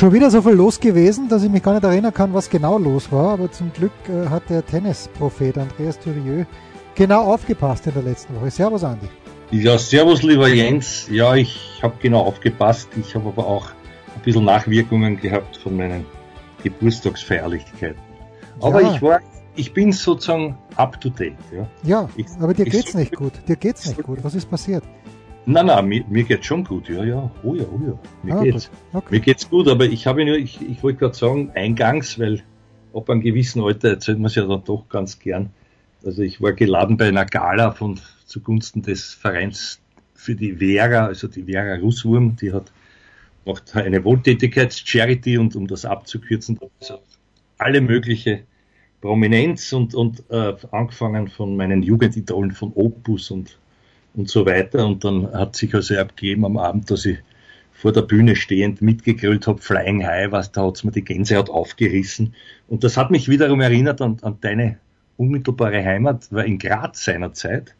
Schon wieder so viel los gewesen, dass ich mich gar nicht erinnern kann, was genau los war. Aber zum Glück äh, hat der Tennisprophet Andreas Thurieux genau aufgepasst in der letzten Woche. Servus, Andi. Ja, servus, lieber Jens. Ja, ich habe genau aufgepasst. Ich habe aber auch ein bisschen Nachwirkungen gehabt von meinen Geburtstagsfeierlichkeiten. Aber ja. ich war, ich bin sozusagen up to date. Ja, ja ich, aber dir geht's nicht gut. Dir geht's nicht gut. Was ist passiert? Nein, nein, mir, mir geht's schon gut, ja, ja, oh ja, oh ja, mir ah, geht's. Okay. Mir geht's gut, aber ich habe nur, ich, ich wollte gerade sagen, eingangs, weil ab einem gewissen Alter erzählt man es ja dann doch ganz gern. Also ich war geladen bei einer Gala von zugunsten des Vereins für die Vera, also die Vera Russwurm, die hat macht eine Wohltätigkeits-Charity und um das abzukürzen, also alle mögliche Prominenz und, und äh, angefangen von meinen Jugendidolen von Opus und und so weiter. Und dann hat sich also abgegeben am Abend, dass ich vor der Bühne stehend mitgegrölt habe, Flying High, was da hat's mir die Gänsehaut aufgerissen. Und das hat mich wiederum erinnert an, an deine unmittelbare Heimat, war in Graz seinerzeit.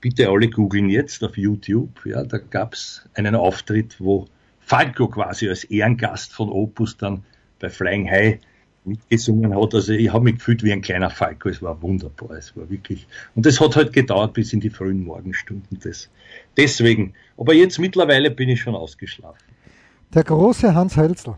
Bitte alle googeln jetzt auf YouTube. Ja, da gab's einen Auftritt, wo Falco quasi als Ehrengast von Opus dann bei Flying High mitgesungen hat. Also ich habe mich gefühlt wie ein kleiner Falco. Es war wunderbar. Es war wirklich. Und es hat halt gedauert bis in die frühen Morgenstunden. Das, deswegen. Aber jetzt mittlerweile bin ich schon ausgeschlafen. Der große Hans Hölzl.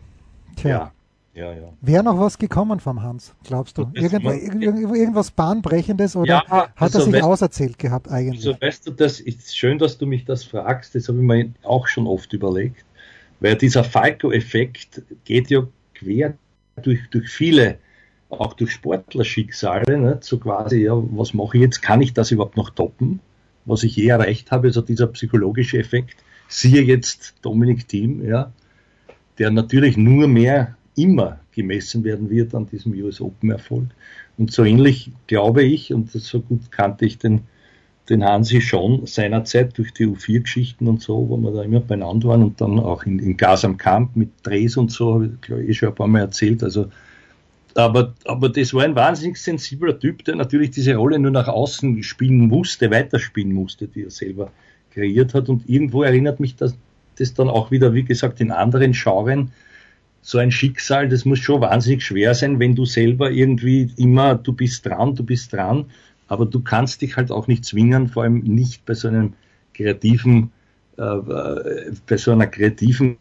Tja. Ja. Ja, ja. Wäre noch was gekommen vom Hans, glaubst du? Irgendwas, irgendwas Bahnbrechendes oder ja, hat also er sich weißt, auserzählt gehabt eigentlich? Also weißt du, das ist schön, dass du mich das fragst, das habe ich mir auch schon oft überlegt, weil dieser Falco-Effekt geht ja quer durch, durch viele, auch durch Sportlerschicksale, ne, so quasi, ja, was mache ich jetzt? Kann ich das überhaupt noch toppen? Was ich je erreicht habe, also dieser psychologische Effekt. Siehe jetzt Dominik Thiem, ja, der natürlich nur mehr immer gemessen werden wird an diesem US Open Erfolg. Und so ähnlich glaube ich, und so gut kannte ich den, den Hansi schon seinerzeit durch die U4-Geschichten und so, wo wir da immer beieinander waren und dann auch in, in Gas am Kamp mit Drehs und so, habe ich glaube ich eh schon ein paar Mal erzählt. Also, aber, aber das war ein wahnsinnig sensibler Typ, der natürlich diese Rolle nur nach außen spielen musste, weiterspielen musste, die er selber kreiert hat. Und irgendwo erinnert mich das, das dann auch wieder, wie gesagt, in anderen Genren, so ein Schicksal, das muss schon wahnsinnig schwer sein, wenn du selber irgendwie immer, du bist dran, du bist dran aber du kannst dich halt auch nicht zwingen, vor allem nicht bei so einem kreativen, äh, bei so einer kreativen,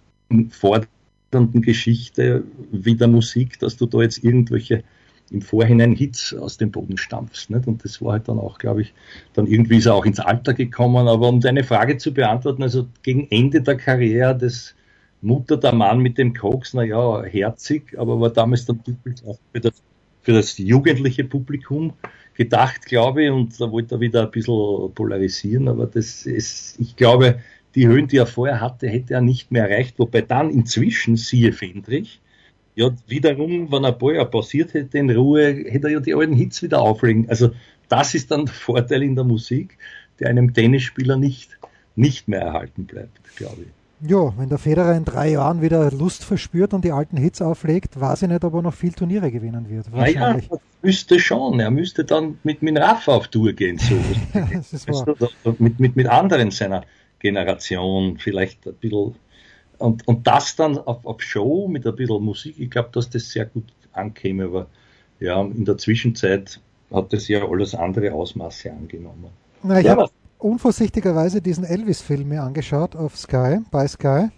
fordernden Geschichte wie der Musik, dass du da jetzt irgendwelche im Vorhinein Hits aus dem Boden stampfst. Nicht? Und das war halt dann auch, glaube ich, dann irgendwie ist er auch ins Alter gekommen. Aber um deine Frage zu beantworten, also gegen Ende der Karriere des Mutter der Mann mit dem Koks, naja, herzig, aber war damals dann typisch auch für das, für das jugendliche Publikum gedacht, glaube ich, und da wollte er wieder ein bisschen polarisieren, aber das ist, ich glaube, die Höhen, die er vorher hatte, hätte er nicht mehr erreicht, wobei dann inzwischen, siehe Fendrich, ja, wiederum, wenn er Boyer passiert hätte in Ruhe, hätte er ja die alten Hits wieder auflegen. Also, das ist dann der Vorteil in der Musik, der einem Tennisspieler nicht, nicht mehr erhalten bleibt, glaube ich. Ja, wenn der Federer in drei Jahren wieder Lust verspürt und die alten Hits auflegt, weiß ich nicht, ob er noch viel Turniere gewinnen wird. Wahrscheinlich. Naja, müsste schon. Er müsste dann mit, Rafa auf Tour gehen. So. das ist wahr. mit, mit, mit anderen seiner Generation vielleicht ein bisschen. Und, und das dann auf, auf Show mit ein bisschen Musik, ich glaube, dass das sehr gut ankäme. Aber ja, in der Zwischenzeit hat das ja alles andere Ausmaße angenommen. Na, ich ja, habe unvorsichtigerweise diesen Elvis-Film mir angeschaut auf Sky, bei Sky.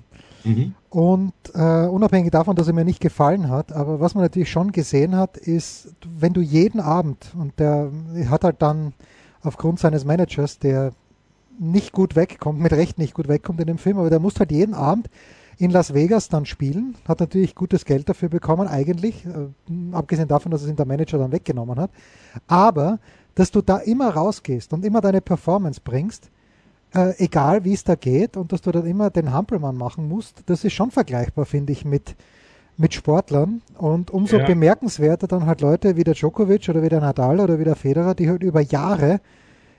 Mhm. Und äh, unabhängig davon, dass er mir nicht gefallen hat, aber was man natürlich schon gesehen hat, ist, wenn du jeden Abend, und der hat halt dann aufgrund seines Managers, der nicht gut wegkommt, mit Recht nicht gut wegkommt in dem Film, aber der muss halt jeden Abend in Las Vegas dann spielen, hat natürlich gutes Geld dafür bekommen, eigentlich, äh, abgesehen davon, dass es ihn der Manager dann weggenommen hat. Aber dass du da immer rausgehst und immer deine Performance bringst, äh, egal wie es da geht, und dass du dann immer den Hampelmann machen musst, das ist schon vergleichbar, finde ich, mit, mit Sportlern und umso ja. bemerkenswerter dann halt Leute wie der Djokovic oder wie der Nadal oder wie der Federer, die halt über Jahre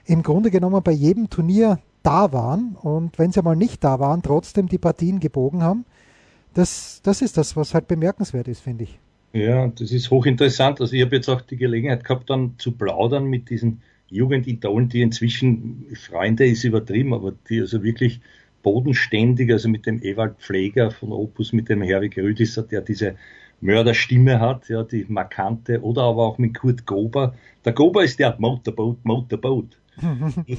im Grunde genommen bei jedem Turnier da waren und wenn sie mal nicht da waren, trotzdem die Partien gebogen haben. Das, das ist das, was halt bemerkenswert ist, finde ich. Ja, das ist hochinteressant. Also ich habe jetzt auch die Gelegenheit gehabt, dann zu plaudern mit diesen Jugendidolen, die inzwischen Freunde ist übertrieben, aber die also wirklich bodenständig, also mit dem Ewald Pfleger von Opus, mit dem Herwig Rüdisser, der diese Mörderstimme hat, ja, die markante, oder aber auch mit Kurt Gober. Der Gober ist der Motorboat, Motorboat.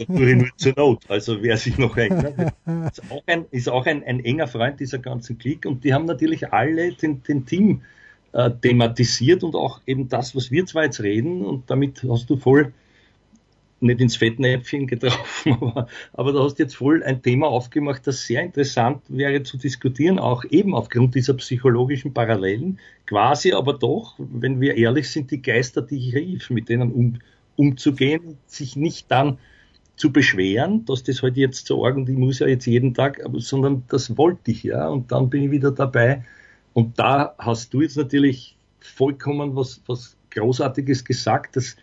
Oder nur zur Not. Also wer sich noch erinnert, ist auch, ein, ist auch ein, ein enger Freund dieser ganzen Klick und die haben natürlich alle den, den Team äh, thematisiert und auch eben das, was wir zwar jetzt reden und damit hast du voll nicht ins Fettnäpfchen getroffen, aber, aber du hast jetzt voll ein Thema aufgemacht, das sehr interessant wäre zu diskutieren, auch eben aufgrund dieser psychologischen Parallelen, quasi aber doch, wenn wir ehrlich sind, die Geister, die ich rief, mit denen um, umzugehen, sich nicht dann zu beschweren, dass das halt jetzt so arg und ich muss ja jetzt jeden Tag, aber, sondern das wollte ich ja. Und dann bin ich wieder dabei und da hast du jetzt natürlich vollkommen was, was Großartiges gesagt, dass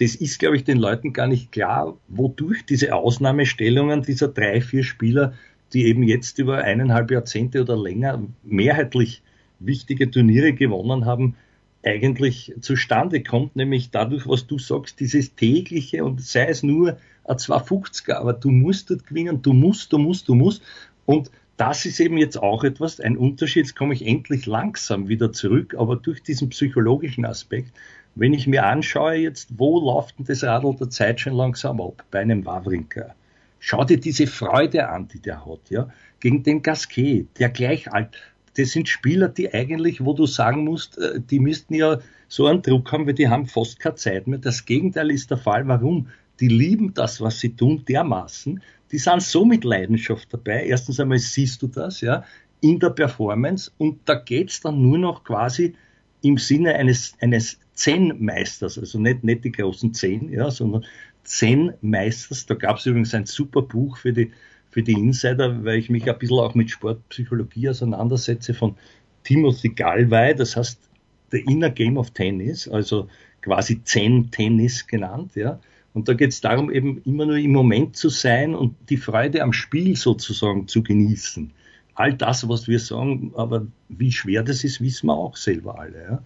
das ist, glaube ich, den Leuten gar nicht klar, wodurch diese Ausnahmestellungen dieser drei, vier Spieler, die eben jetzt über eineinhalb Jahrzehnte oder länger mehrheitlich wichtige Turniere gewonnen haben, eigentlich zustande kommt, nämlich dadurch, was du sagst, dieses tägliche und sei es nur ein 250er, aber du musst dort gewinnen, du musst, du musst, du musst. Und das ist eben jetzt auch etwas, ein Unterschied, jetzt komme ich endlich langsam wieder zurück, aber durch diesen psychologischen Aspekt, wenn ich mir anschaue jetzt, wo läuft denn das Radl der Zeit schon langsam ab? Bei einem Wawrinka. Schau dir diese Freude an, die der hat, ja, gegen den Gasquet, der gleich alt. Das sind Spieler, die eigentlich, wo du sagen musst, äh, die müssten ja so einen Druck haben, weil die haben fast keine Zeit mehr. Das Gegenteil ist der Fall. Warum? Die lieben das, was sie tun, dermaßen. Die sind so mit Leidenschaft dabei. Erstens einmal siehst du das, ja, in der Performance und da geht's dann nur noch quasi im Sinne eines, eines Zen-Meisters, also nicht, nicht die großen Zehn, ja, sondern Zen-Meisters. Da gab es übrigens ein super Buch für die, für die Insider, weil ich mich ein bisschen auch mit Sportpsychologie auseinandersetze von Timothy Galway, das heißt The Inner Game of Tennis, also quasi Zen-Tennis genannt, ja. Und da geht es darum, eben immer nur im Moment zu sein und die Freude am Spiel sozusagen zu genießen. All das, was wir sagen, aber wie schwer das ist, wissen wir auch selber alle. Ja.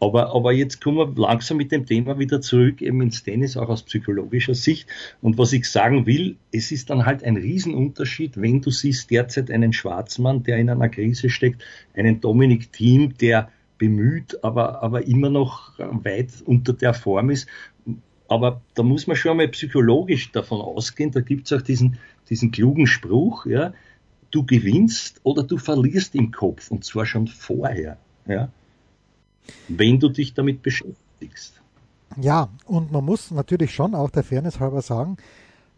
Aber, aber jetzt kommen wir langsam mit dem Thema wieder zurück, eben ins Tennis, auch aus psychologischer Sicht. Und was ich sagen will, es ist dann halt ein Riesenunterschied, wenn du siehst derzeit einen Schwarzmann, der in einer Krise steckt, einen Dominik Thiem, der bemüht, aber, aber immer noch weit unter der Form ist. Aber da muss man schon einmal psychologisch davon ausgehen, da gibt es auch diesen, diesen klugen Spruch, ja, du gewinnst oder du verlierst im Kopf und zwar schon vorher. Ja wenn du dich damit beschäftigst. Ja, und man muss natürlich schon auch der Fairness halber sagen,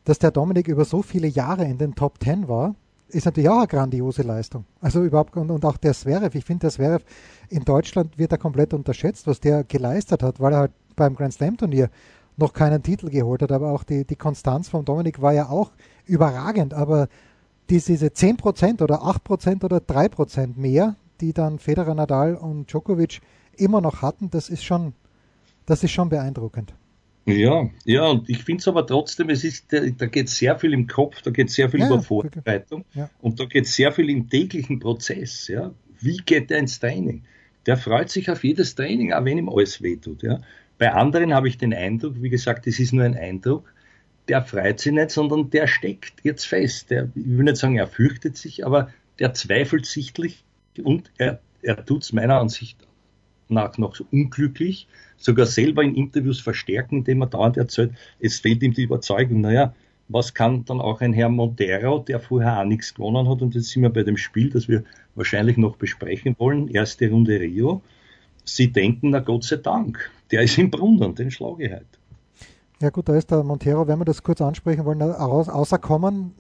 dass der Dominik über so viele Jahre in den Top Ten war, ist natürlich auch eine grandiose Leistung. Also überhaupt, und, und auch der Zverev, ich finde, der Zverev in Deutschland wird er komplett unterschätzt, was der geleistet hat, weil er halt beim Grand Slam Turnier noch keinen Titel geholt hat, aber auch die, die Konstanz von Dominik war ja auch überragend, aber diese 10% oder 8% oder 3% mehr, die dann Federer, Nadal und Djokovic immer noch hatten, das ist schon, das ist schon beeindruckend. Ja, ja, und ich finde es aber trotzdem, es ist, da geht sehr viel im Kopf, da geht sehr viel ja, über Vorbereitung ja. und da geht sehr viel im täglichen Prozess. Ja. Wie geht der ins Training? Der freut sich auf jedes Training, auch wenn ihm alles wehtut. Ja. Bei anderen habe ich den Eindruck, wie gesagt, es ist nur ein Eindruck, der freut sich nicht, sondern der steckt jetzt fest. Der, ich will nicht sagen, er fürchtet sich, aber der zweifelt sichtlich und er, er tut es meiner Ansicht nach noch unglücklich, sogar selber in Interviews verstärken, indem er dauernd erzählt, es fehlt ihm die Überzeugung, naja, was kann dann auch ein Herr Montero, der vorher auch nichts gewonnen hat, und jetzt sind wir bei dem Spiel, das wir wahrscheinlich noch besprechen wollen, erste Runde Rio, sie denken, na Gott sei Dank, der ist im Brunnen, den schlage ich halt. Ja gut, da ist der Montero, wenn wir das kurz ansprechen wollen, außerkommen,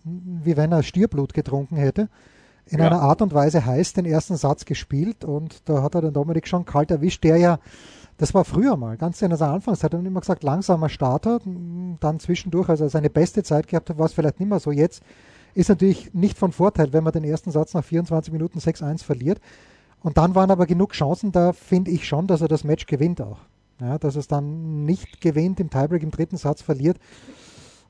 wie wenn er Stierblut getrunken hätte in ja. einer Art und Weise heiß den ersten Satz gespielt und da hat er den Dominik schon kalt erwischt, der ja, das war früher mal, ganz in der Anfangszeit, hat er immer gesagt, langsamer Starter, dann zwischendurch, also seine beste Zeit gehabt hat, war es vielleicht nicht mehr so. Jetzt ist natürlich nicht von Vorteil, wenn man den ersten Satz nach 24 Minuten 6-1 verliert. Und dann waren aber genug Chancen, da finde ich schon, dass er das Match gewinnt auch. Ja, dass es dann nicht gewinnt, im Tiebreak im dritten Satz verliert.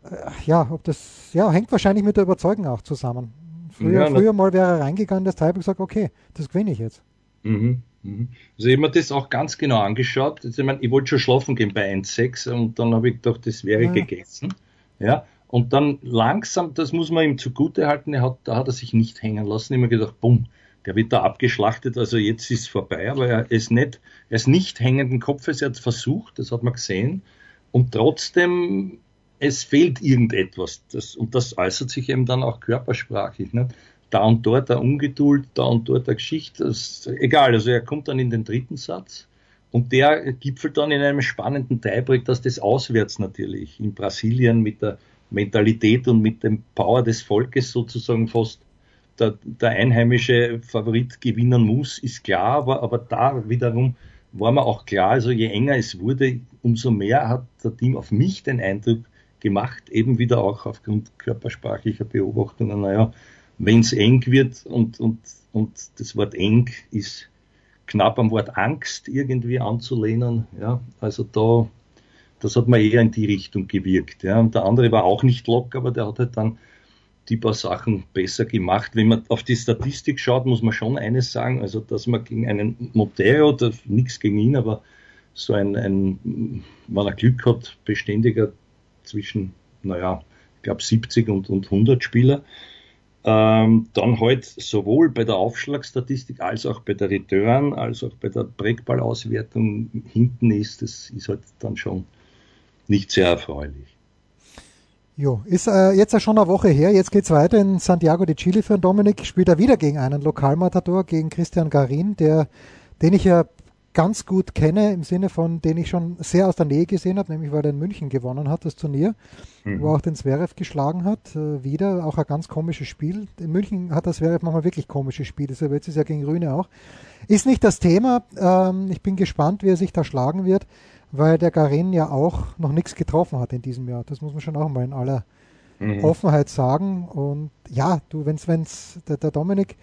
Äh, ja, ob das, ja, hängt wahrscheinlich mit der Überzeugung auch zusammen. Früher, ja, früher mal wäre er reingegangen, das Tiebreak gesagt, okay, das gewinne ich jetzt. Mhm, mhm. Also ich habe mir das auch ganz genau angeschaut. Also ich, mein, ich wollte schon schlafen gehen bei 1,6 und dann habe ich gedacht, das wäre ja. gegessen. Ja, und dann langsam, das muss man ihm zugute halten, er hat, da hat er sich nicht hängen lassen. Ich habe mir gedacht, bumm, der wird da abgeschlachtet, also jetzt ist es vorbei, aber er ist nicht, er ist nicht hängenden Kopfes, er hat versucht, das hat man gesehen, und trotzdem, es fehlt irgendetwas, das, und das äußert sich eben dann auch körpersprachlich, ne? da und dort eine Ungeduld, da und dort eine Geschichte, das, egal, also er kommt dann in den dritten Satz, und der gipfelt dann in einem spannenden Tiebreak, dass das auswärts natürlich in Brasilien mit der Mentalität und mit dem Power des Volkes sozusagen fast der, der einheimische Favorit gewinnen muss, ist klar, aber, aber da wiederum war mir auch klar, also je enger es wurde, umso mehr hat der Team auf mich den Eindruck gemacht, eben wieder auch aufgrund körpersprachlicher Beobachtungen, naja, wenn es eng wird und, und, und das Wort eng ist knapp am Wort Angst irgendwie anzulehnen, ja, also da, das hat mir eher in die Richtung gewirkt, ja, und der andere war auch nicht locker, aber der hat halt dann die paar Sachen besser gemacht. Wenn man auf die Statistik schaut, muss man schon eines sagen, also dass man gegen einen Montero, nichts gegen ihn, aber so ein, ein, wenn er Glück hat, beständiger zwischen, naja, ich glaube 70 und, und 100 Spieler, ähm, dann halt sowohl bei der Aufschlagstatistik als auch bei der Return, als auch bei der Breakballauswertung hinten ist, das ist halt dann schon nicht sehr erfreulich. Jo, ist äh, jetzt ja schon eine Woche her. Jetzt geht's weiter in Santiago de Chile für Dominik. Spielt er wieder gegen einen Lokalmatador, gegen Christian Garin, der, den ich ja ganz gut kenne, im Sinne von, den ich schon sehr aus der Nähe gesehen habe, nämlich weil er in München gewonnen hat, das Turnier, mhm. wo er auch den Zverev geschlagen hat. Äh, wieder auch ein ganz komisches Spiel. In München hat der Zverev manchmal wirklich komische Spiele, so jetzt ist er gegen Rühne auch. Ist nicht das Thema. Ähm, ich bin gespannt, wie er sich da schlagen wird weil der Garin ja auch noch nichts getroffen hat in diesem Jahr. Das muss man schon auch mal in aller mhm. Offenheit sagen. Und ja, du, wenn's, wenn's, der, der Dominik,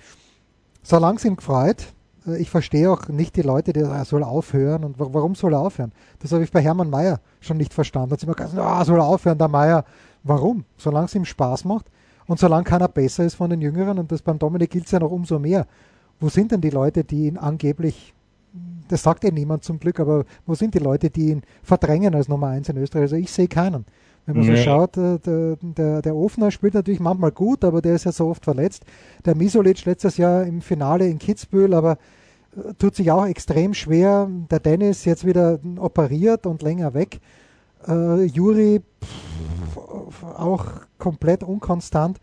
so lang sind gefreut. Äh, ich verstehe auch nicht die Leute, die er soll aufhören und warum soll er aufhören? Das habe ich bei Hermann Mayer schon nicht verstanden. Da hat immer gesagt, ah, soll er aufhören, der Mayer. Warum? Solange es ihm Spaß macht und solange keiner besser ist von den Jüngeren und das beim Dominik gilt es ja noch umso mehr. Wo sind denn die Leute, die ihn angeblich das sagt eh niemand zum Glück, aber wo sind die Leute, die ihn verdrängen als Nummer 1 in Österreich? Also ich sehe keinen. Wenn man nee. so schaut, äh, der, der, der Ofner spielt natürlich manchmal gut, aber der ist ja so oft verletzt. Der Misolic letztes Jahr im Finale in Kitzbühel, aber äh, tut sich auch extrem schwer. Der Dennis jetzt wieder operiert und länger weg. Äh, Juri pff, auch komplett unkonstant.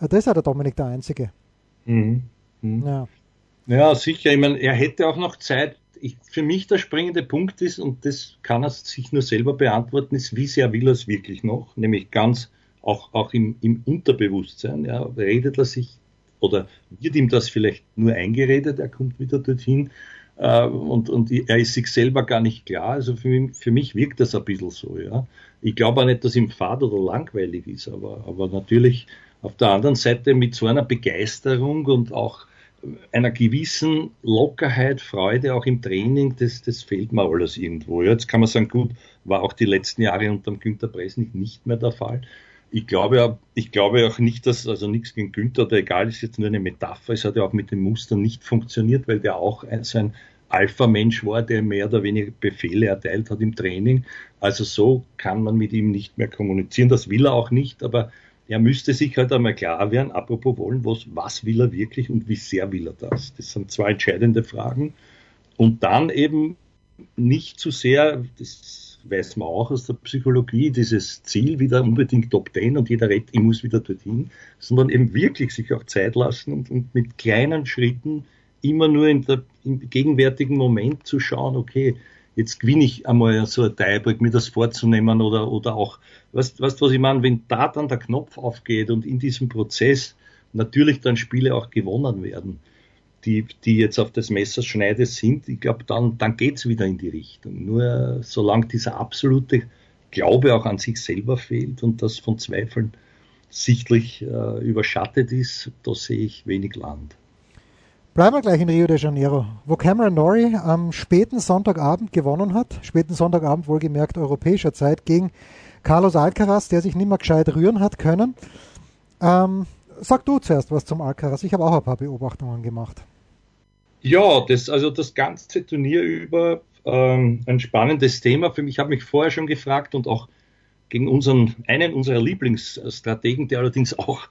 Äh, das ist ja der Dominik der Einzige. Mhm. Mhm. Ja. ja, sicher. Ich meine, er hätte auch noch Zeit, ich, für mich der springende Punkt ist, und das kann er sich nur selber beantworten, ist, wie sehr will er es wirklich noch? Nämlich ganz auch, auch im, im Unterbewusstsein. Ja, redet er sich oder wird ihm das vielleicht nur eingeredet, er kommt wieder dorthin äh, und, und er ist sich selber gar nicht klar. Also für mich, für mich wirkt das ein bisschen so. Ja. Ich glaube auch nicht, dass ihm fad oder langweilig ist, aber, aber natürlich auf der anderen Seite mit so einer Begeisterung und auch einer gewissen Lockerheit, Freude auch im Training, das, das fehlt mir alles irgendwo. Jetzt kann man sagen, gut, war auch die letzten Jahre unter dem Günter Presnik nicht mehr der Fall. Ich glaube, ich glaube auch nicht, dass, also nichts gegen Günther oder egal, ist jetzt nur eine Metapher, es hat ja auch mit den Mustern nicht funktioniert, weil der auch so ein Alpha-Mensch war, der mehr oder weniger Befehle erteilt hat im Training. Also so kann man mit ihm nicht mehr kommunizieren. Das will er auch nicht, aber er müsste sich halt einmal klar werden, apropos wollen, was, was will er wirklich und wie sehr will er das? Das sind zwei entscheidende Fragen. Und dann eben nicht zu sehr, das weiß man auch aus der Psychologie, dieses Ziel wieder unbedingt Top Ten und jeder redet, ich muss wieder dorthin, sondern eben wirklich sich auch Zeit lassen und, und mit kleinen Schritten immer nur in der, im gegenwärtigen Moment zu schauen, okay, jetzt gewinne ich einmal so ein Tiebreak, mir das vorzunehmen oder, oder auch, weißt, weißt was ich meine, wenn da dann der Knopf aufgeht und in diesem Prozess natürlich dann Spiele auch gewonnen werden, die, die jetzt auf das Messerschneide sind, ich glaube, dann, dann geht's wieder in die Richtung. Nur solange dieser absolute Glaube auch an sich selber fehlt und das von Zweifeln sichtlich äh, überschattet ist, da sehe ich wenig Land. Bleiben wir gleich in Rio de Janeiro, wo Cameron Norrie am späten Sonntagabend gewonnen hat, späten Sonntagabend wohlgemerkt europäischer Zeit, gegen Carlos Alcaraz, der sich nicht mehr gescheit rühren hat können. Ähm, sag du zuerst was zum Alcaraz. Ich habe auch ein paar Beobachtungen gemacht. Ja, das, also das ganze Turnier über ähm, ein spannendes Thema. Für mich habe mich vorher schon gefragt und auch gegen unseren, einen unserer Lieblingsstrategen, der allerdings auch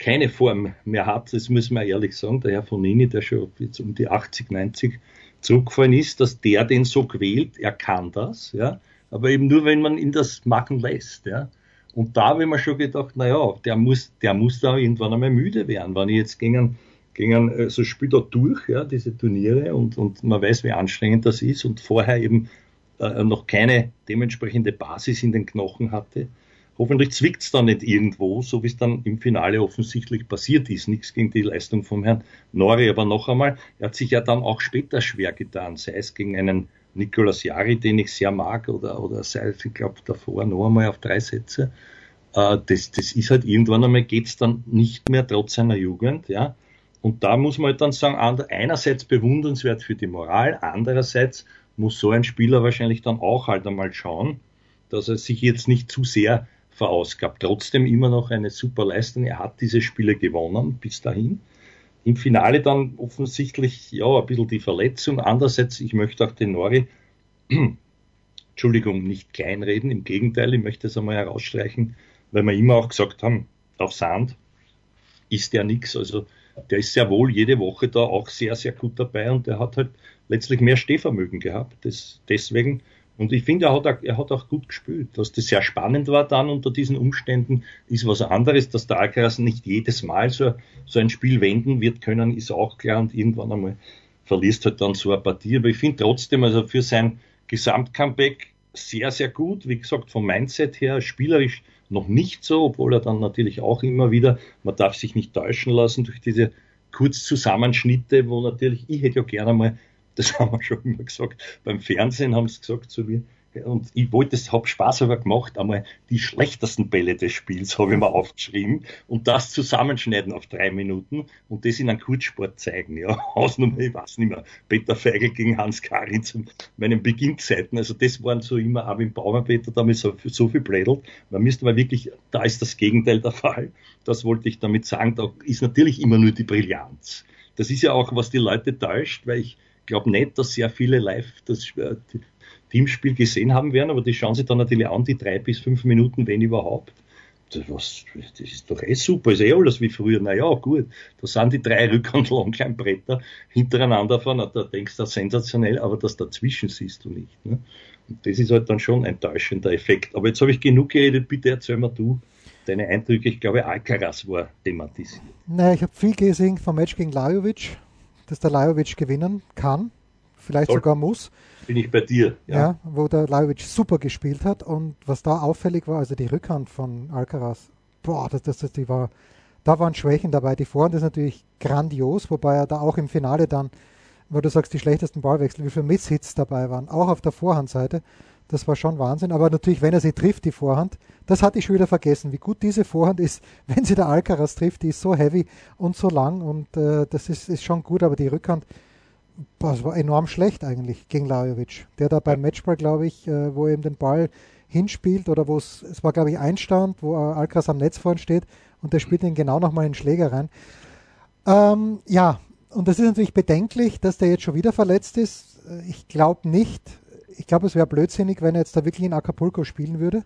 keine Form mehr hat, das müssen wir ehrlich sagen, der Herr Fonini, der schon jetzt um die 80, 90 zurückgefallen ist, dass der den so quält, er kann das, ja, aber eben nur, wenn man ihn das machen lässt, ja. Und da habe ich mir schon gedacht, naja, der muss, der muss da irgendwann einmal müde werden, wenn ich jetzt gegen gegen äh, so spielt er durch, ja, diese Turniere und, und man weiß, wie anstrengend das ist und vorher eben äh, noch keine dementsprechende Basis in den Knochen hatte. Hoffentlich zwickt es dann nicht irgendwo, so wie es dann im Finale offensichtlich passiert ist. Nichts gegen die Leistung vom Herrn Nori, aber noch einmal, er hat sich ja dann auch später schwer getan, sei es gegen einen Nicolas Jari, den ich sehr mag, oder, oder sei es, ich glaube, davor noch einmal auf drei Sätze. Äh, das, das ist halt irgendwann einmal geht's dann nicht mehr trotz seiner Jugend, ja. Und da muss man halt dann sagen, einerseits bewundernswert für die Moral, andererseits muss so ein Spieler wahrscheinlich dann auch halt einmal schauen, dass er sich jetzt nicht zu sehr verausgabt. Trotzdem immer noch eine super Leistung. Er hat diese Spiele gewonnen bis dahin. Im Finale dann offensichtlich ja ein bisschen die Verletzung. Andererseits, ich möchte auch den Nori, Entschuldigung, nicht kleinreden. Im Gegenteil, ich möchte es einmal herausstreichen, weil wir immer auch gesagt haben, auf Sand ist der nichts. Also der ist sehr wohl jede Woche da auch sehr, sehr gut dabei und der hat halt letztlich mehr Stehvermögen gehabt. Das, deswegen, und ich finde, er hat, auch, er hat auch gut gespielt. Dass das sehr spannend war dann unter diesen Umständen, ist was anderes. Dass der Alcaraz nicht jedes Mal so, so ein Spiel wenden wird können, ist auch klar und irgendwann einmal verliest halt dann so eine Partie. Aber ich finde trotzdem, also für sein Gesamtcomeback sehr, sehr gut. Wie gesagt, vom Mindset her, spielerisch noch nicht so, obwohl er dann natürlich auch immer wieder, man darf sich nicht täuschen lassen durch diese Kurzzusammenschnitte, wo natürlich, ich hätte ja gerne mal, das haben wir schon immer gesagt, beim Fernsehen haben sie gesagt zu mir, und ich wollte es, habe Spaß aber gemacht, einmal die schlechtesten Bälle des Spiels habe ich mir aufgeschrieben und das zusammenschneiden auf drei Minuten und das in einem Kurzsport zeigen. Ja, Ausnummer, ich weiß nicht mehr, Peter Feigl gegen Hans Karin zu meinen Beginnzeiten. Also das waren so immer, auch im Bauernpeter, da haben wir so, so viel blädelt. Man müsste mal wirklich, da ist das Gegenteil der Fall. Das wollte ich damit sagen. Da ist natürlich immer nur die Brillanz. Das ist ja auch, was die Leute täuscht, weil ich glaube nicht, dass sehr viele live das, äh, Teamspiel gesehen haben werden, aber die schauen sich dann natürlich an, die drei bis fünf Minuten, wenn überhaupt. Das, was, das ist doch eh super, ist eh alles wie früher. Naja, gut, da sind die drei Rück- und Longleinbretter hintereinander fahren, da denkst du sensationell, aber das dazwischen siehst du nicht. Ne? Und das ist halt dann schon ein täuschender Effekt. Aber jetzt habe ich genug geredet, bitte erzähl mal du deine Eindrücke. Ich glaube, Alcaraz war thematisiert. Naja, ich habe viel gesehen vom Match gegen Lajovic, dass der Lajovic gewinnen kann, vielleicht Toll. sogar muss bin ich bei dir. Ja, ja wo der Lajovic super gespielt hat und was da auffällig war, also die Rückhand von Alcaraz, boah, das, das, das, die war, da waren Schwächen dabei. Die Vorhand ist natürlich grandios, wobei er da auch im Finale dann, wo du sagst, die schlechtesten Ballwechsel, wie viele Misshits dabei waren, auch auf der Vorhandseite. Das war schon Wahnsinn. Aber natürlich, wenn er sie trifft, die Vorhand, das hatte ich schon wieder vergessen, wie gut diese Vorhand ist, wenn sie der Alcaraz trifft. Die ist so heavy und so lang und äh, das ist, ist schon gut, aber die Rückhand, das war enorm schlecht eigentlich gegen Lajovic. Der da beim Matchball, glaube ich, äh, wo er eben den Ball hinspielt oder wo es, es war, glaube ich, Einstand, wo Alcaraz am Netz vorne steht und der spielt ihn genau nochmal in den Schläger rein. Ähm, ja, und das ist natürlich bedenklich, dass der jetzt schon wieder verletzt ist. Äh, ich glaube nicht. Ich glaube, es wäre blödsinnig, wenn er jetzt da wirklich in Acapulco spielen würde.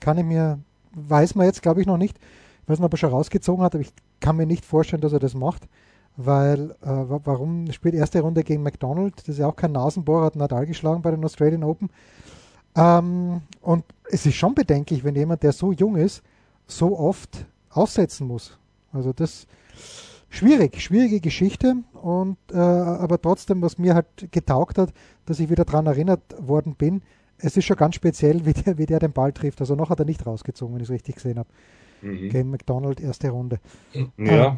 Kann ich mir, weiß man jetzt, glaube ich, noch nicht. Ich weiß nicht, ob er schon rausgezogen hat, aber ich kann mir nicht vorstellen, dass er das macht weil äh, warum spielt erste Runde gegen McDonald? Das ist ja auch kein Nasenbohrer, hat Nadal geschlagen bei den Australian Open. Ähm, und es ist schon bedenklich, wenn jemand, der so jung ist, so oft aussetzen muss. Also das schwierig, schwierige Geschichte und äh, aber trotzdem, was mir halt getaugt hat, dass ich wieder daran erinnert worden bin, es ist schon ganz speziell, wie der, wie der den Ball trifft. Also noch hat er nicht rausgezogen, wenn ich es richtig gesehen habe. Mhm. Gegen McDonald erste Runde. Ja. Ähm,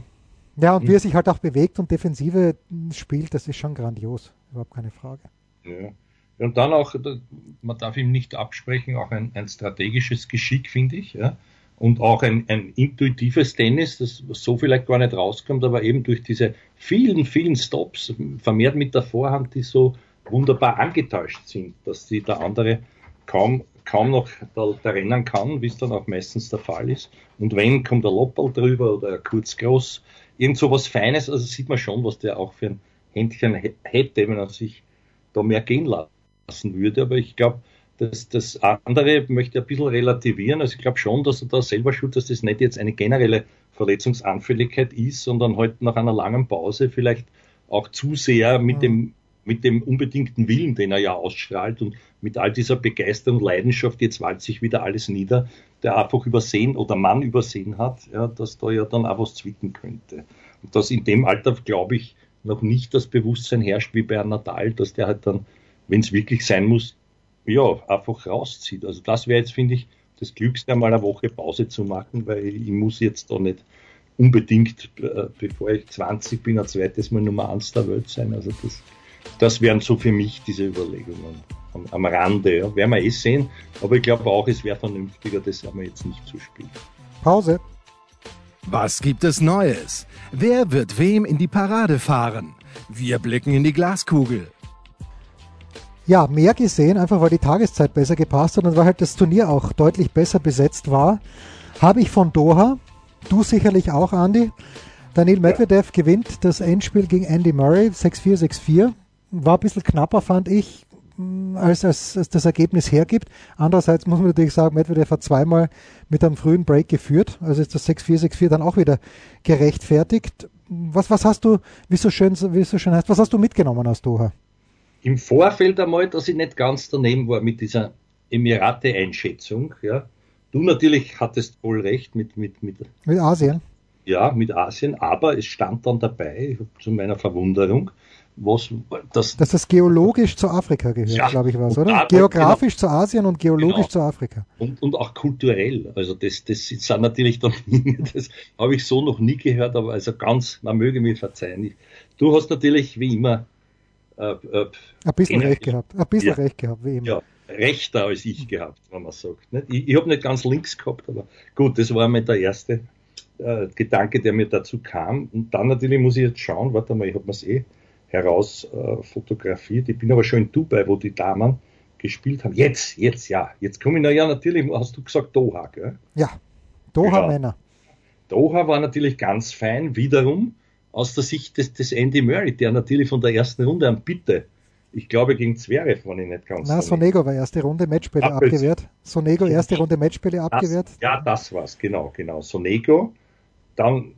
ja, und wie er sich halt auch bewegt und Defensive spielt, das ist schon grandios. Überhaupt keine Frage. Ja. Und dann auch, man darf ihm nicht absprechen, auch ein, ein strategisches Geschick, finde ich. Ja. Und auch ein, ein intuitives Tennis, das so vielleicht gar nicht rauskommt, aber eben durch diese vielen, vielen Stops, vermehrt mit der Vorhand, die so wunderbar angetäuscht sind, dass die der andere kaum, kaum noch da, da rennen kann, wie es dann auch meistens der Fall ist. Und wenn, kommt der Loppel drüber oder kurz groß, irgend so was Feines, also sieht man schon, was der auch für ein Händchen hätte, wenn er sich da mehr gehen lassen würde. Aber ich glaube, das, das andere möchte ich ein bisschen relativieren. Also ich glaube schon, dass er da selber schuld, dass das nicht jetzt eine generelle Verletzungsanfälligkeit ist, sondern halt nach einer langen Pause vielleicht auch zu sehr mit mhm. dem mit dem unbedingten Willen, den er ja ausstrahlt und mit all dieser Begeisterung und Leidenschaft, jetzt walzt sich wieder alles nieder, der einfach übersehen oder man übersehen hat, ja, dass da ja dann auch was zwicken könnte. Und dass in dem Alter, glaube ich, noch nicht das Bewusstsein herrscht wie bei Natal, dass der halt dann, wenn es wirklich sein muss, ja, einfach rauszieht. Also das wäre jetzt, finde ich, das Glückste, einmal eine Woche Pause zu machen, weil ich muss jetzt da nicht unbedingt, äh, bevor ich 20 bin, ein zweites Mal Nummer eins der Welt sein. Also das, das wären so für mich diese Überlegungen am, am Rande. Ja. Werden wir eh sehen, aber ich glaube auch, es wäre vernünftiger, das haben wir jetzt nicht zu spielen. Pause. Was gibt es Neues? Wer wird wem in die Parade fahren? Wir blicken in die Glaskugel ja, mehr gesehen, einfach weil die Tageszeit besser gepasst hat und weil halt das Turnier auch deutlich besser besetzt war, habe ich von Doha, du sicherlich auch, Andy, Daniel Medvedev gewinnt das Endspiel gegen Andy Murray, 6-4, 6-4. War ein bisschen knapper, fand ich, mm, als, als, als das Ergebnis hergibt. Andererseits muss man natürlich sagen, Medvedev hat zweimal mit einem frühen Break geführt, also ist das 6-4, 6-4 dann auch wieder gerechtfertigt. Was, was hast du, wie so schön, wie so schön heißt, was hast du mitgenommen aus Doha? Im Vorfeld einmal, dass ich nicht ganz daneben war mit dieser Emirate-Einschätzung. Ja. Du natürlich hattest voll recht mit, mit, mit, mit Asien. Ja, mit Asien, aber es stand dann dabei, zu meiner Verwunderung, was das. Dass das geologisch zu Afrika gehört, ja, glaube ich, was, oder? Da, Geografisch genau, zu Asien und geologisch genau. zu Afrika. Und, und auch kulturell. Also das, das sind natürlich dann, das habe ich so noch nie gehört, aber also ganz, man möge mir verzeihen. Du hast natürlich wie immer äh, äh, ein bisschen recht gehabt. Ein bisschen ja, recht gehabt, wie immer. Ja, rechter als ich gehabt, wenn man sagt. Nicht? Ich, ich habe nicht ganz links gehabt, aber gut, das war mal der erste äh, Gedanke, der mir dazu kam. Und dann natürlich muss ich jetzt schauen, warte mal, ich habe mir es eh heraus äh, fotografiert. Ich bin aber schon in Dubai, wo die Damen gespielt haben. Jetzt, jetzt, ja. Jetzt komme ich, na ja, natürlich, hast du gesagt Doha, gell? Ja, Doha ja. Männer. Doha war natürlich ganz fein, wiederum aus der Sicht des, des Andy Murray, der natürlich von der ersten Runde an Bitte, ich glaube gegen Zverev, wenn ich nicht ganz Na, Sonego war erste Runde Matchspiele Appels. abgewehrt. Sonego erste Runde Matchspiele abgewehrt. Das, ja, das war's, genau, genau. Sonego, dann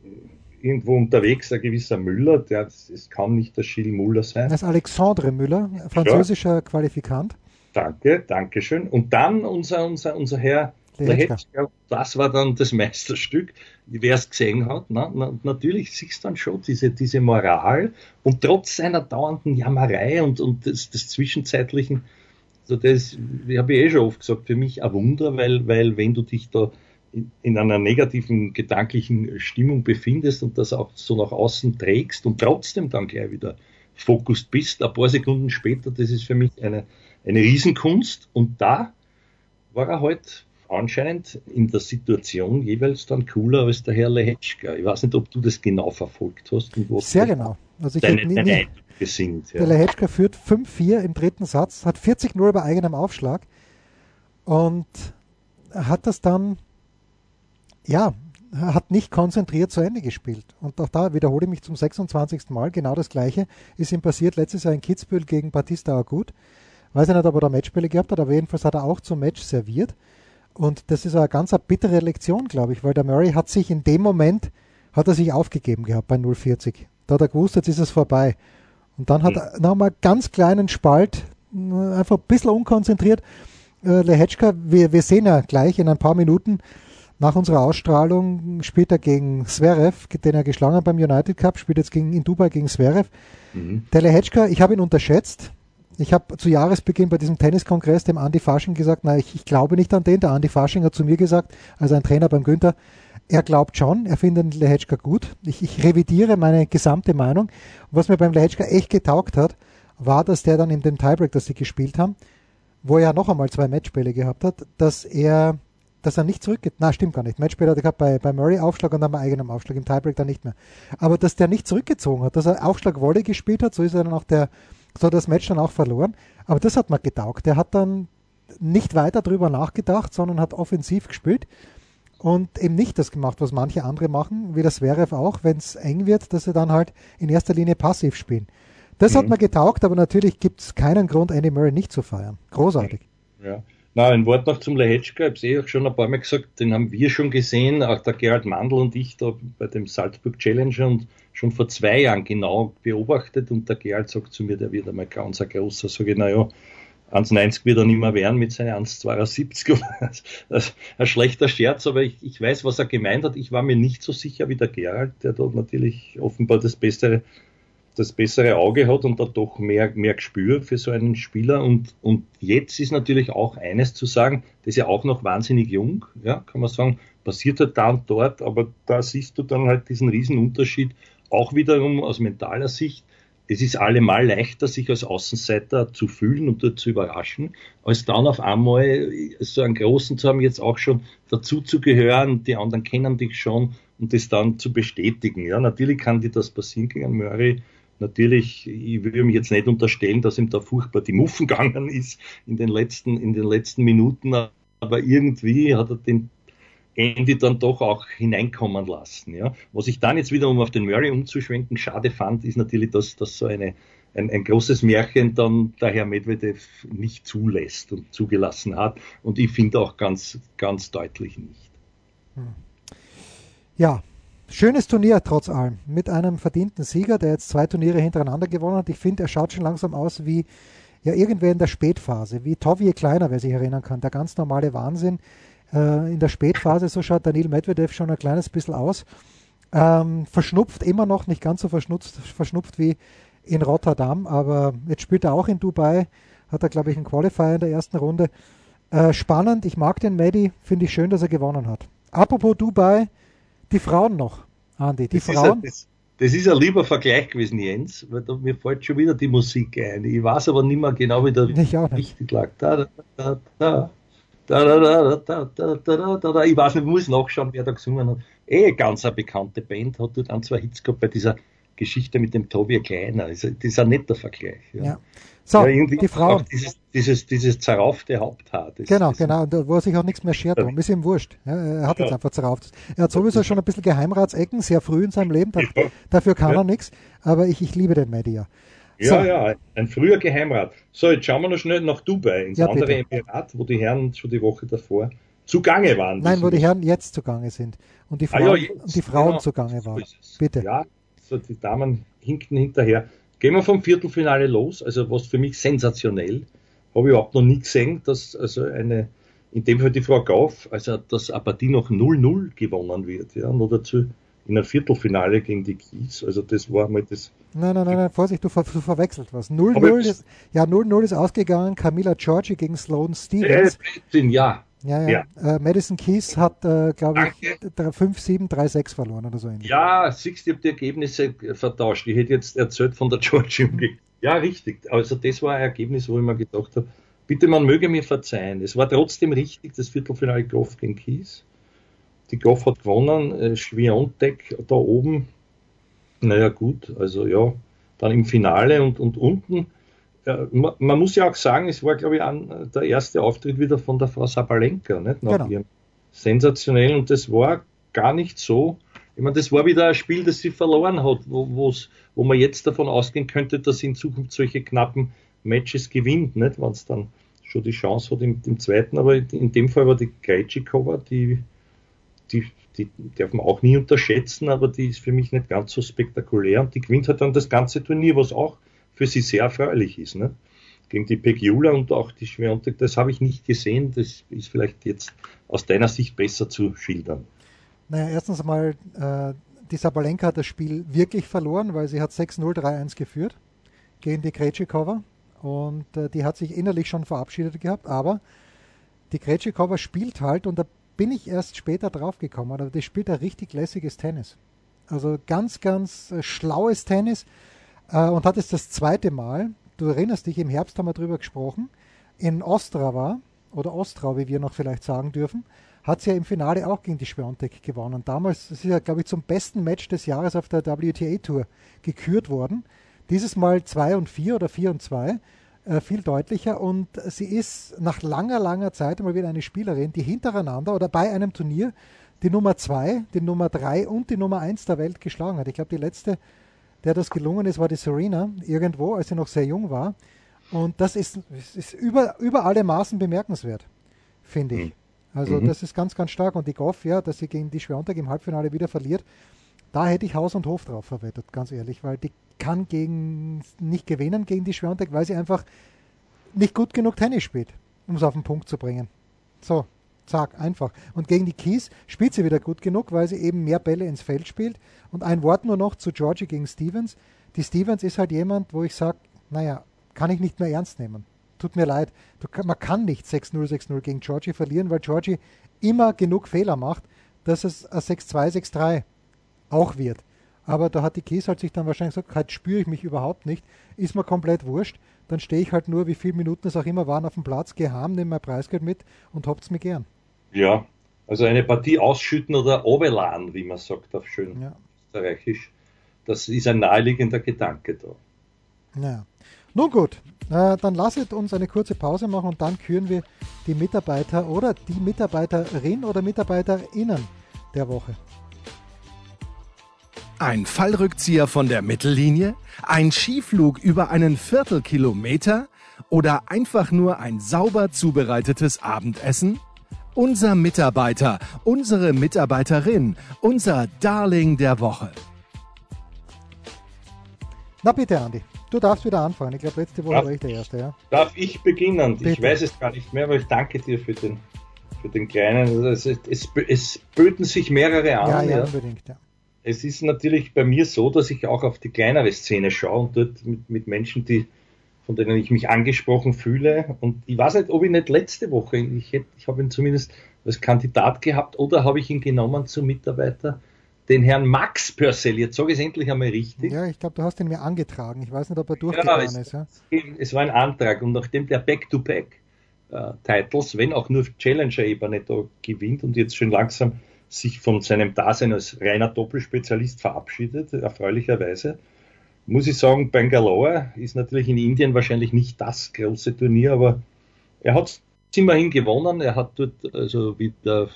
irgendwo unterwegs ein gewisser Müller, der, es kann nicht der Gilles Müller sein. Das ist Alexandre Müller, französischer ja. Qualifikant. Danke, danke schön. Und dann unser, unser, unser Herr Das war dann das Meisterstück. Wer es gesehen hat, na, na, natürlich siehst du dann schon diese, diese Moral. Und trotz seiner dauernden Jammerei und, und des, des Zwischenzeitlichen, also das habe ich eh schon oft gesagt, für mich ein Wunder, weil, weil wenn du dich da in, in einer negativen gedanklichen Stimmung befindest und das auch so nach außen trägst und trotzdem dann gleich wieder fokussiert bist, ein paar Sekunden später, das ist für mich eine, eine Riesenkunst. Und da war er halt anscheinend in der Situation jeweils dann cooler als der Herr Lehetschka. Ich weiß nicht, ob du das genau verfolgt hast. Sehr genau. Also ich deine, nie, deine sind, ja. Der Lehetschka führt 5-4 im dritten Satz, hat 40-0 bei eigenem Aufschlag und hat das dann, ja, hat nicht konzentriert zu Ende gespielt. Und auch da wiederhole ich mich zum 26. Mal. Genau das Gleiche ist ihm passiert letztes Jahr in Kitzbühel gegen Batista Agut. Weiß ich nicht, ob er da Matchspiele gehabt hat, aber jedenfalls hat er auch zum Match serviert. Und das ist eine ganz bittere Lektion, glaube ich, weil der Murray hat sich in dem Moment, hat er sich aufgegeben gehabt bei 040. Da hat er gewusst, jetzt ist es vorbei. Und dann hat mhm. er nochmal ganz kleinen Spalt, äh, einfach ein bisschen unkonzentriert. Äh, Lehetschka, wir, wir sehen ja gleich in ein paar Minuten nach unserer Ausstrahlung, spielt er gegen Zverev, den er geschlagen hat beim United Cup, spielt jetzt gegen, in Dubai gegen Zverev. Mhm. Der Lehetschka, ich habe ihn unterschätzt. Ich habe zu Jahresbeginn bei diesem Tenniskongress dem Andy Fasching gesagt, na, ich, ich glaube nicht an den. Der Andy Fasching hat zu mir gesagt, also ein Trainer beim Günther, er glaubt schon, er findet Lehetschka gut. Ich, ich revidiere meine gesamte Meinung. Was mir beim Lehetschka echt getaugt hat, war, dass der dann in dem Tiebreak, das sie gespielt haben, wo er noch einmal zwei Matchspiele gehabt hat, dass er dass er nicht zurückgeht. Na, stimmt gar nicht. Matchball hat er gehabt bei, bei Murray Aufschlag und dann bei eigenem Aufschlag, im Tiebreak dann nicht mehr. Aber dass der nicht zurückgezogen hat, dass er Aufschlag Volley gespielt hat, so ist er dann auch der, so hat das Match dann auch verloren. Aber das hat mir getaugt. Der hat dann nicht weiter drüber nachgedacht, sondern hat offensiv gespielt und eben nicht das gemacht, was manche andere machen, wie das wäre auch, wenn es eng wird, dass sie dann halt in erster Linie passiv spielen. Das mhm. hat mir getaugt, aber natürlich gibt es keinen Grund, Andy Murray nicht zu feiern. Großartig. Ja. Na, ein Wort noch zum Lehetschka. Ich habe es eh schon ein paar Mal gesagt, den haben wir schon gesehen, auch der Gerald Mandl und ich da bei dem Salzburg Challenge und schon vor zwei Jahren genau beobachtet und der Gerald sagt zu mir, der wird einmal ganz ein großer. Sage ich, naja, 1,90 wird er nicht mehr werden mit seinen 1,72. ein schlechter Scherz, aber ich, ich weiß, was er gemeint hat. Ich war mir nicht so sicher wie der Gerald, der dort natürlich offenbar das bessere das bessere Auge hat und da doch mehr, mehr Gespür für so einen Spieler. Und, und jetzt ist natürlich auch eines zu sagen, das ist ja auch noch wahnsinnig jung, ja, kann man sagen, passiert halt da und dort, aber da siehst du dann halt diesen Riesenunterschied auch wiederum aus mentaler Sicht. Es ist allemal leichter, sich als Außenseiter zu fühlen und zu überraschen, als dann auf einmal so einen Großen zu haben, jetzt auch schon dazu zu gehören, die anderen kennen dich schon und das dann zu bestätigen. Ja, natürlich kann dir das passieren gegen Murray, Natürlich, ich will ihm jetzt nicht unterstellen, dass ihm da furchtbar die Muffen gegangen ist in den letzten, in den letzten Minuten, aber irgendwie hat er den Andy dann doch auch hineinkommen lassen. Ja. Was ich dann jetzt wieder, um auf den Murray umzuschwenken, schade fand, ist natürlich, dass, dass so eine, ein, ein großes Märchen dann der Herr Medvedev nicht zulässt und zugelassen hat. Und ich finde auch ganz, ganz deutlich nicht. Ja, Schönes Turnier trotz allem, mit einem verdienten Sieger, der jetzt zwei Turniere hintereinander gewonnen hat. Ich finde, er schaut schon langsam aus wie ja irgendwer in der Spätphase, wie Tovie Kleiner, wer sich erinnern kann, der ganz normale Wahnsinn. Äh, in der Spätphase, so schaut Daniel Medvedev schon ein kleines bisschen aus. Ähm, verschnupft immer noch, nicht ganz so verschnupft, verschnupft wie in Rotterdam, aber jetzt spielt er auch in Dubai, hat er, glaube ich, einen Qualifier in der ersten Runde. Äh, spannend, ich mag den Medi, finde ich schön, dass er gewonnen hat. Apropos Dubai, die Frauen noch, Andi. Die das Frauen. Ist ein, das, das, ist ein lieber Vergleich gewesen, Jens, weil da, mir fällt schon wieder die Musik ein. Ich weiß aber nicht mehr genau, wie der richtig lag. Da, da, da, da, Ich weiß nicht, ich muss nachschauen, wer da gesungen hat. Eh, ganz eine bekannte Band hat dort dann zwei Hits gehabt bei dieser Geschichte mit dem Tobi Kleiner. Das ist ein netter Vergleich. Ja. ja. So, ja, die Frau. Dieses, dieses, dieses zerraufte Haupthaar. Das, genau, das genau, wo er sich auch nichts mehr schert drum. Ist ihm wurscht. Ja, er hat ja. jetzt einfach zerrauft. Er hat sowieso schon ein bisschen Geheimratsecken, sehr früh in seinem Leben. Da, dafür kann er nichts. Aber ich, ich liebe den Media. So. Ja, ja, ein früher Geheimrat. So, jetzt schauen wir noch schnell nach Dubai, ins andere. Emirat, wo die Herren schon die Woche davor zugange waren. Nein, wo die Herren jetzt zugange sind. Und die Frauen, ah, ja, und die Frauen genau. zugange waren. Bitte. Ja, die Damen hinken hinterher. Gehen wir vom Viertelfinale los, also was für mich sensationell, habe ich überhaupt noch nie gesehen, dass also eine, in dem Fall die Frau Gauf, also dass Partie noch 0-0 gewonnen wird, ja, nur dazu in einem Viertelfinale gegen die Kies, also das war mal das. Nein, nein, nein, nein Vorsicht, du, ver du verwechselt was. 0-0 ist, ja, 0-0 ist ausgegangen, Camilla Georgi gegen Sloan Stevens. Äh, ja, ja, ja. ja. Äh, Madison Keys hat, äh, glaube ich, 5-7, 3-6 verloren oder so ähnlich. Ja, ich habe die Ergebnisse vertauscht. Ich hätte jetzt erzählt von der George mhm. Ja, richtig. Also das war ein Ergebnis, wo ich mir gedacht habe, bitte man möge mir verzeihen. Es war trotzdem richtig, das Viertelfinale Goff gegen Keys. Die Goff hat gewonnen, äh, Schwiontek da oben. Naja, gut, also ja, dann im Finale und, und unten man, man, muss ja auch sagen, es war, glaube ich, an, der erste Auftritt wieder von der Frau Sabalenka, nicht? Nach genau. ihrem sensationell und das war gar nicht so. Ich meine, das war wieder ein Spiel, das sie verloren hat, wo, wo man jetzt davon ausgehen könnte, dass sie in Zukunft solche knappen Matches gewinnt, nicht? Wenn es dann schon die Chance hat im, im, zweiten, aber in dem Fall war die Krejcikova, die, die, die darf man auch nie unterschätzen, aber die ist für mich nicht ganz so spektakulär und die gewinnt halt dann das ganze Turnier, was auch für sie sehr erfreulich ist. Ne? Gegen die Pegiula und auch die Schwerontek, das habe ich nicht gesehen. Das ist vielleicht jetzt aus deiner Sicht besser zu schildern. Naja, erstens einmal, äh, die Sabalenka hat das Spiel wirklich verloren, weil sie hat 6-0, 3-1 geführt gegen die Krejcikova und äh, die hat sich innerlich schon verabschiedet gehabt, aber die Krejcikova spielt halt und da bin ich erst später draufgekommen, aber die spielt ein richtig lässiges Tennis. Also ganz, ganz äh, schlaues Tennis äh, und hat es das zweite Mal, du erinnerst dich, im Herbst haben wir darüber gesprochen, in Ostrava oder Ostrau, wie wir noch vielleicht sagen dürfen, hat sie ja im Finale auch gegen die Schwiontek gewonnen. Damals ist sie ja, glaube ich, zum besten Match des Jahres auf der WTA-Tour gekürt worden. Dieses Mal 2 und 4 oder 4 und 2, äh, viel deutlicher. Und sie ist nach langer, langer Zeit mal wieder eine Spielerin, die hintereinander oder bei einem Turnier die Nummer 2, die Nummer 3 und die Nummer 1 der Welt geschlagen hat. Ich glaube, die letzte, der das gelungen ist, war die Serena, irgendwo, als sie noch sehr jung war. Und das ist, ist über, über alle Maßen bemerkenswert, finde ich. Mhm. Also mhm. das ist ganz, ganz stark. Und die Goff, ja, dass sie gegen die Schwiontek im Halbfinale wieder verliert, da hätte ich Haus und Hof drauf verwettet, ganz ehrlich, weil die kann gegen, nicht gewinnen gegen die Schwiontek, weil sie einfach nicht gut genug Tennis spielt, um es auf den Punkt zu bringen. So, zack, einfach. Und gegen die Keys spielt sie wieder gut genug, weil sie eben mehr Bälle ins Feld spielt. Und ein Wort nur noch zu Georgie gegen Stevens. Die Stevens ist halt jemand, wo ich sage, naja, kann ich nicht mehr ernst nehmen. Tut mir leid. Du, man kann nicht 6-0, 6-0 gegen Georgie verlieren, weil Georgie immer genug Fehler macht, dass es ein 6-2, 6-3 auch wird. Aber da hat die Kies halt sich dann wahrscheinlich gesagt, halt spüre ich mich überhaupt nicht, ist mir komplett wurscht. Dann stehe ich halt nur, wie viele Minuten es auch immer waren, auf dem Platz, gehe heim, nehme mein Preisgeld mit und habt's mir gern. Ja, also eine Partie ausschütten oder overladen, wie man sagt auf schön ja. österreichisch. Das ist ein naheliegender Gedanke da. Ja. Nun gut, äh, dann lasset uns eine kurze Pause machen und dann küren wir die Mitarbeiter oder die Mitarbeiterin oder Mitarbeiterinnen der Woche. Ein Fallrückzieher von der Mittellinie? Ein Skiflug über einen Viertelkilometer? Oder einfach nur ein sauber zubereitetes Abendessen? Unser Mitarbeiter, unsere Mitarbeiterin, unser Darling der Woche. Na bitte, Andi. Du darfst wieder anfangen. Ich glaube, letzte Woche darf, war ich der Erste, ja? Darf ich beginnen? Bitte. Ich weiß es gar nicht mehr, aber ich danke dir für den, für den kleinen. Es, es, es böten sich mehrere an. Ja, ja, ja. unbedingt, ja. Es ist natürlich bei mir so, dass ich auch auf die kleinere Szene schaue und dort mit, mit Menschen, die, von denen ich mich angesprochen fühle. Und ich weiß nicht, ob ich nicht letzte Woche, ich, hätte, ich habe ihn zumindest als Kandidat gehabt oder habe ich ihn genommen zum Mitarbeiter den Herrn Max Purcell. Jetzt sage ich es endlich einmal richtig. Ja, ich glaube, du hast ihn mir angetragen. Ich weiß nicht, ob er durchgegangen ja, es, ist. Ja? Es war ein Antrag und nachdem der Back-to-Back-Titles, äh, wenn auch nur Challenger-Ebene da gewinnt und jetzt schon langsam sich von seinem Dasein als reiner Doppelspezialist verabschiedet, erfreulicherweise, muss ich sagen, Bangalore ist natürlich in Indien wahrscheinlich nicht das große Turnier, aber er hat immerhin gewonnen. Er hat dort also wieder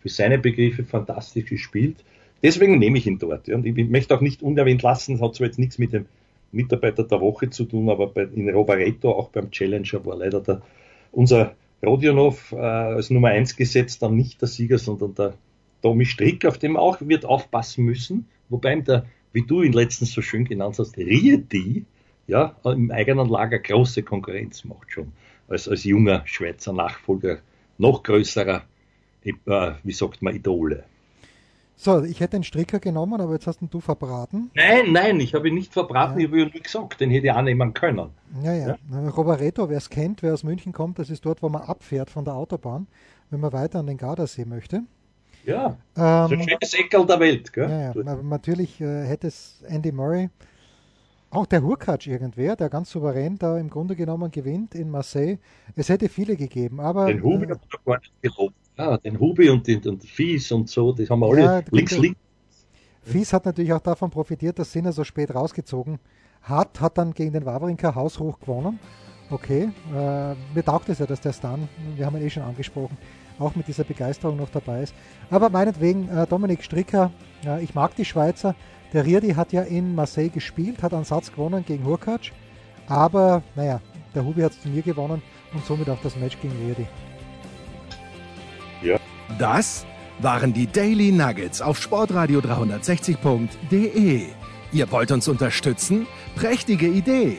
für seine Begriffe fantastisch gespielt. Deswegen nehme ich ihn dort. Und ich möchte auch nicht unerwähnt lassen, es hat zwar jetzt nichts mit dem Mitarbeiter der Woche zu tun, aber bei, in Rovareto, auch beim Challenger, war leider der, unser Rodionov äh, als Nummer 1 gesetzt, dann nicht der Sieger, sondern der Tommy Strick, auf dem auch wird aufpassen müssen, wobei ihm der, wie du ihn letztens so schön genannt hast, Rieti, ja, im eigenen Lager große Konkurrenz macht schon, als, als junger Schweizer Nachfolger, noch größerer, äh, wie sagt man, Idole. So, ich hätte den Stricker genommen, aber jetzt hast du verbraten. Nein, nein, ich habe ihn nicht verbraten, ja. ich habe ihn nur gesagt, den hätte ich annehmen können. Ja, ja. ja? Rovereto, wer es kennt, wer aus München kommt, das ist dort, wo man abfährt von der Autobahn, wenn man weiter an den Gardasee möchte. Ja, ähm, so ein schönes Eckel der Welt, gell? Ja, ja. Natürlich äh, hätte es Andy Murray, auch der Hurkacz irgendwer, der ganz souverän da im Grunde genommen gewinnt in Marseille. Es hätte viele gegeben, aber... Den Hubi äh, hat gar nicht gelobt. Ja, den Hubi und den und Fies und so, das haben wir alle ja, links, links. Fies hat natürlich auch davon profitiert, dass Sinner so spät rausgezogen hat, hat dann gegen den Wawrinka haushoch gewonnen. Okay, äh, mir taugt es ja, dass der Stan, wir haben ihn eh schon angesprochen, auch mit dieser Begeisterung noch dabei ist. Aber meinetwegen, äh, Dominik Stricker, äh, ich mag die Schweizer. Der Rierdi hat ja in Marseille gespielt, hat einen Satz gewonnen gegen Hurkacz. Aber naja, der Hubi hat das Turnier gewonnen und somit auch das Match gegen Rierdi. Ja. Das waren die Daily Nuggets auf sportradio 360.de. Ihr wollt uns unterstützen? Prächtige Idee!